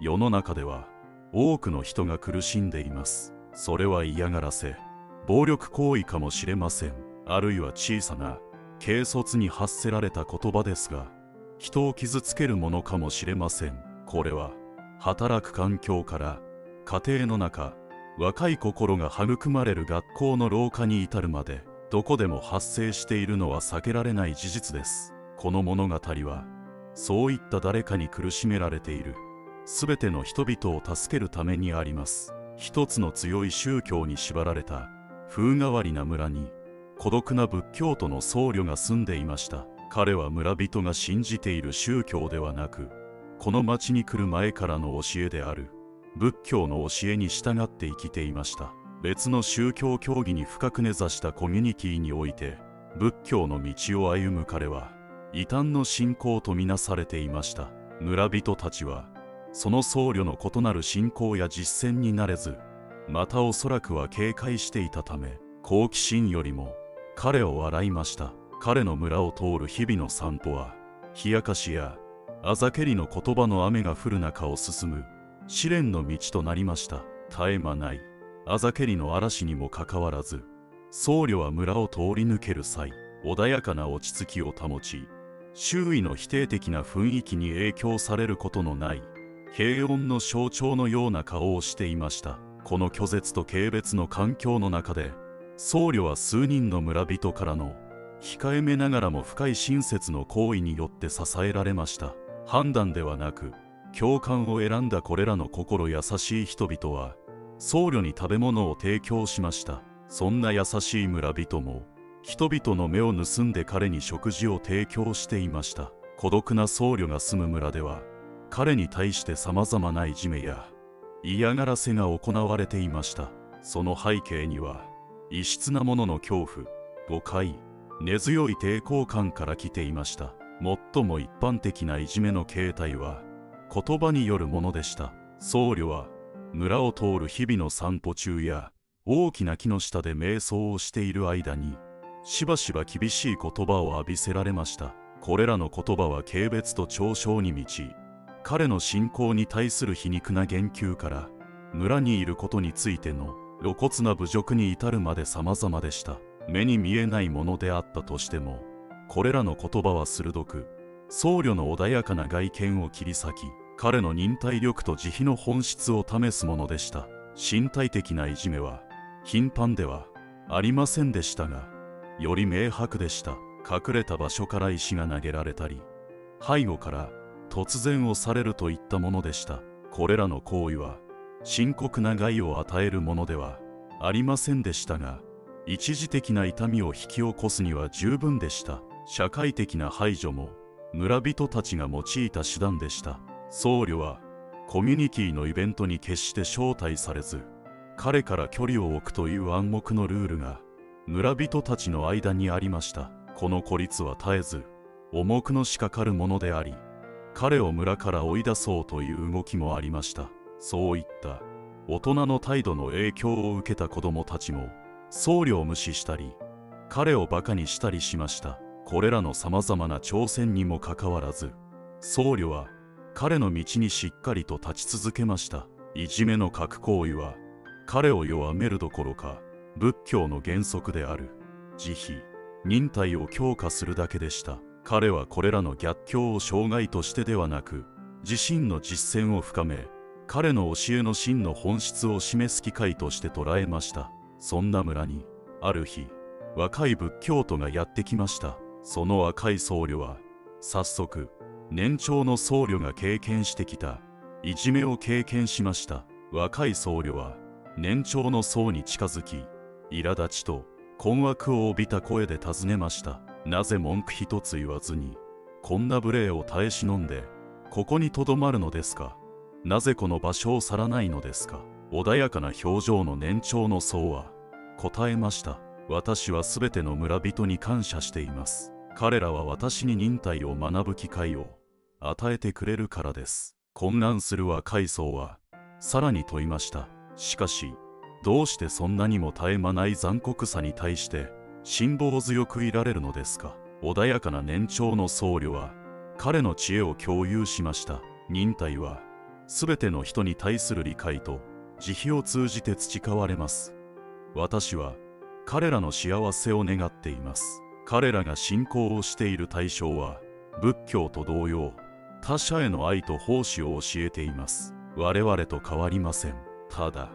世の中では多くの人が苦しんでいます。それは嫌がらせ暴力行為かもしれません。あるいは小さな軽率に発せられた言葉ですが人を傷つけるものかもしれません。これは働く環境から家庭の中若い心が育まれる学校の廊下に至るまでどこでも発生しているのは避けられない事実です。この物語はそういった誰かに苦しめられている。全ての人々を助けるためにあります。一つの強い宗教に縛られた風変わりな村に孤独な仏教徒の僧侶が住んでいました。彼は村人が信じている宗教ではなくこの町に来る前からの教えである。仏教の教えに従って生きていました。別の宗教教義に深く根ざしたコミュニティにおいて仏教の道を歩む彼は異端の信仰とみなされていました。村人たちはその僧侶の異なる信仰や実践になれずまたおそらくは警戒していたため好奇心よりも彼を笑いました。彼の村を通る日々の散歩は冷やかしやあざけりの言葉の雨が降る中を進む。試練の道となりました。絶え間ない。あざけりの嵐にもかかわらず僧侶は村を通り抜ける際穏やかな落ち着きを保ち周囲の否定的な雰囲気に影響されることのない平穏の象徴のような顔をしていました。この拒絶と軽蔑の環境の中で僧侶は数人の村人からの控えめながらも深い親切の行為によって支えられました。判断ではなく共感を選んだこれらの心優しい人々は僧侶に食べ物を提供しました。そんな優しい村人も人々の目を盗んで彼に食事を提供していました。孤独な僧侶が住む村では彼に対して様々ないじめや嫌がらせが行われていました。その背景には異質なものの恐怖誤解根強い抵抗感から来ていました。最も一般的ないじめの形態は言葉によるものでした。僧侶は村を通る日々の散歩中や大きな木の下で瞑想をしている間にしばしば厳しい言葉を浴びせられました。これらの言葉は軽蔑と嘲笑に満ち彼の信仰に対する皮肉な言及から村にいることについての露骨な侮辱に至るまで様々でした。目に見えないものであったとしてもこれらの言葉は鋭く僧侶の穏やかな外見を切り裂き彼の忍耐力と慈悲の本質を試すものでした。身体的ないじめは頻繁ではありませんでしたがより明白でした。隠れた場所から石が投げられたり背後から突然押されるといったものでした。これらの行為は深刻な害を与えるものではありませんでしたが一時的な痛みを引き起こすには十分でした。社会的な排除も村人たちが用いた手段でした。僧侶はコミュニティのイベントに決して招待されず彼から距離を置くという暗黙のルールが村人たちの間にありました。この孤立は絶えず重くのしかかるものであり彼を村から追い出そうという動きもありました。そういった。大人の態度の影響を受けた子供たちも僧侶を無視したり彼をバカにしたりしました。これらの様々な挑戦にもかかわらず僧侶は彼の道にしっかりと立ち続けました。いじめの核行為は彼を弱めるどころか仏教の原則である。慈悲忍耐を強化するだけでした。彼はこれらの逆境を障害としてではなく自身の実践を深め彼の教えの真の本質を示す機会として捉えました。そんな村にある日若い仏教徒がやってきました。その若い僧侶は早速年長の僧侶が経験してきたいじめを経験しました。若い僧侶は年長の僧に近づき苛立ちと困惑を帯びた声で尋ねました。なぜ文句一つ言わずにこんな無礼を耐え忍んでここにとどまるのですか？なぜこの場所を去らないのですか？穏やかな表情の年長の僧は答えました。私はすべての村人に感謝しています。彼らは私に忍耐を学ぶ機会を与えてくれるからです。混乱する若い僧はさらに問いました。しかしどうしてそんなにも絶え間ない残酷さに対して辛抱強くいられるのですか？穏やかな年長の僧侶は彼の知恵を共有しました。忍耐はすべての人に対する理解と慈悲を通じて培われます。私は彼らの幸せを願っています。彼らが信仰をしている対象は仏教と同様他者への愛と奉仕を教えています。我々と変わりません。ただ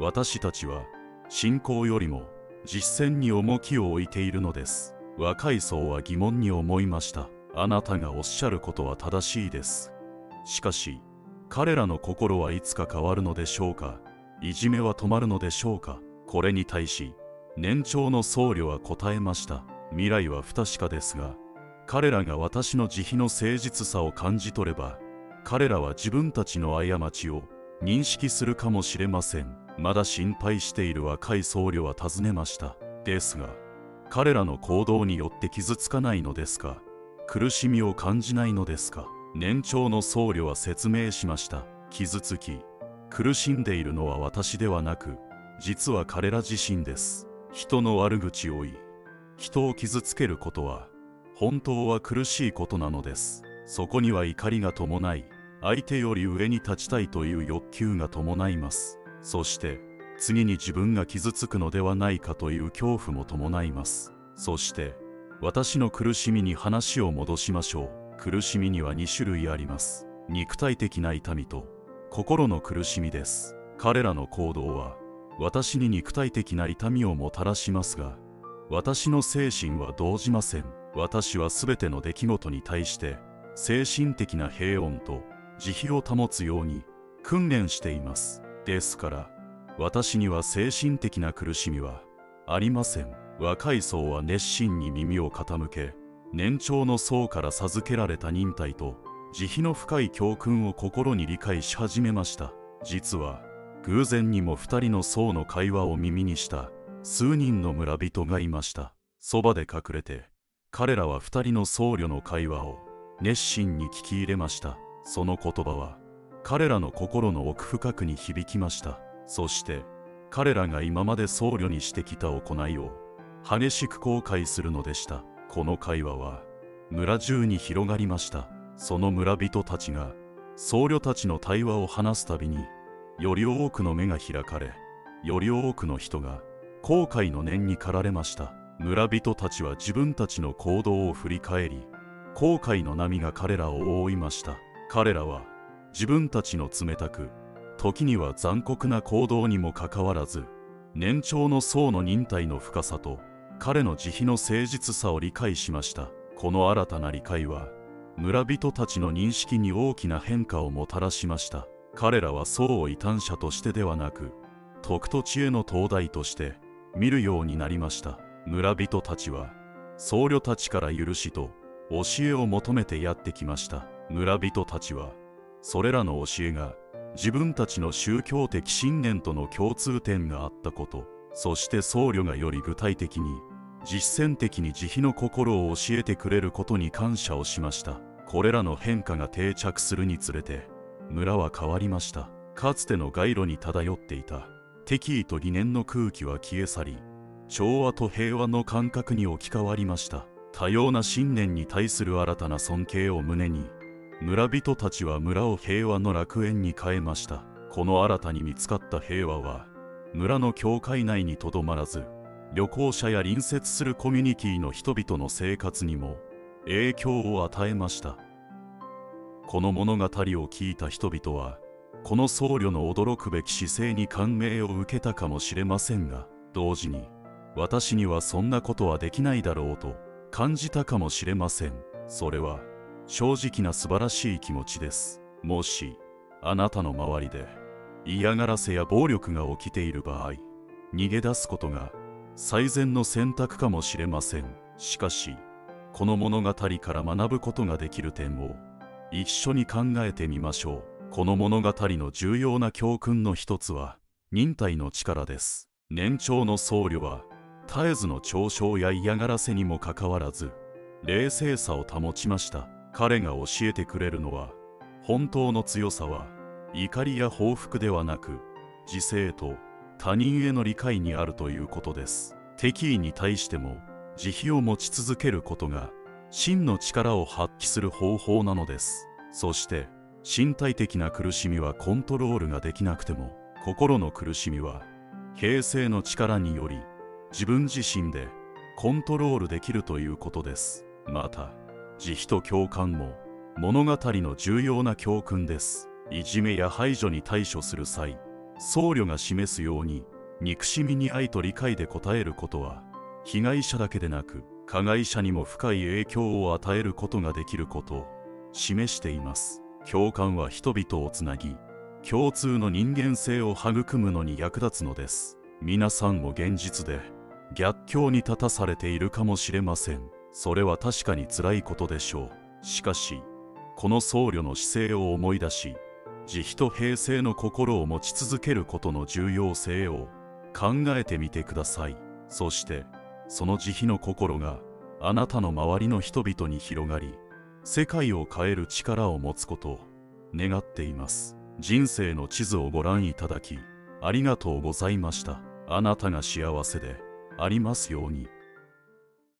私たちは信仰よりも実践に重きを置いているのです。若い層は疑問に思いました。あなたがおっしゃることは正しいです。しかし彼らの心はいつか変わるのでしょうか。いじめは止まるのでしょうか。これに対し年長の僧侶は答えました。未来は不確かですが彼らが私の慈悲の誠実さを感じ取れば彼らは自分たちの過ちを認識するかもしれません。まだ心配している若い僧侶は尋ねました。ですが彼らの行動によって傷つかないのですか？苦しみを感じないのですか？年長の僧侶は説明しました。傷つき苦しんでいるのは私ではなく実は彼ら自身です。人の悪口を言い人を傷つけることは本当は苦しいことなのです。そこには怒りが伴い相手より上に立ちたいという欲求が伴います。そして次に自分が傷つくのではないかという恐怖も伴います。そして私の苦しみに話を戻しましょう。苦しみには2種類あります。肉体的な痛みと心の苦しみです。彼らの行動は私に肉体的な痛みをもたらしますが私の精神は動じません。私は全ての出来事に対して精神的な平穏と慈悲を保つように訓練しています。ですから私には精神的な苦しみはありません。若い層は熱心に耳を傾け年長の層から授けられた忍耐と慈悲の深い教訓を心に理解し始めました。実は偶然にも2人の層の会話を耳にした数人の村人がいました。そばで隠れて彼らは2人の僧侶の会話を熱心に聞き入れました。その言葉は彼らの心の奥深くに響きました。そして彼らが今まで僧侶にしてきた行いを激しく後悔するのでした。この会話は村中に広がりました。その村人たちが僧侶たちの対話を話すたびにより多くの目が開かれより多くの人が後悔の念に駆られました。村人たちは自分たちの行動を振り返り後悔の波が彼らを覆いました。彼らは自分たちの冷たく時には残酷な行動にもかかわらず年長の層の忍耐の深さと彼の慈悲の誠実さを理解しました。この新たな理解は村人たちの認識に大きな変化をもたらしました。彼らは層を異端者としてではなく徳と知恵の灯台として見るようになりました。村人たちは僧侶たちから許しと教えを求めてやってきました。村人たちはそれらの教えが自分たちの宗教的信念との共通点があったことそして僧侶がより具体的に実践的に慈悲の心を教えてくれることに感謝をしました。これらの変化が定着するにつれて村は変わりました。かつての街路に漂っていた。敵意と疑念の空気は消え去り調和と平和の感覚に置き換わりました。多様な信念に対する新たな尊敬を胸に村人たちは村を平和の楽園に変えました。この新たに見つかった平和は村の教会内にとどまらず旅行者や隣接するコミュニティの人々の生活にも影響を与えました。この物語を聞いた人々はこの僧侶の驚くべき姿勢に感銘を受けたかもしれませんが同時に私にはそんなことはできないだろうと感じたかもしれません。それは正直な素晴らしい気持ちです。もしあなたの周りで嫌がらせや暴力が起きている場合逃げ出すことが最善の選択かもしれません。しかしこの物語から学ぶことができる点を一緒に考えてみましょう。この物語の重要な教訓の一つは忍耐の力です。年長の僧侶は絶えずの嘲笑や嫌がらせにもかかわらず冷静さを保ちました。彼が教えてくれるのは本当の強さは怒りや報復ではなく自制と他人への理解にあるということです。敵意に対しても慈悲を持ち続けることが真の力を発揮する方法なのです。そして身体的な苦しみはコントロールができなくても心の苦しみは平成の力により自分自身でコントロールできるということです。また慈悲と共感も物語の重要な教訓です。いじめや排除に対処する際僧侶が示すように憎しみに愛と理解で応えることは被害者だけでなく加害者にも深い影響を与えることができることを示しています。共感は人々をつなぎ共通の人間性を育むのに役立つのです。皆さんも現実で逆境に立たされているかもしれません。それは確かに辛いことでしょう。しかしこの僧侶の姿勢を思い出し慈悲と平静の心を持ち続けることの重要性を考えてみてください。そしてその慈悲の心があなたの周りの人々に広がり世界を変える力を持つことを願っています。人生の地図をご覧いただきありがとうございました。あなたが幸せでありますように。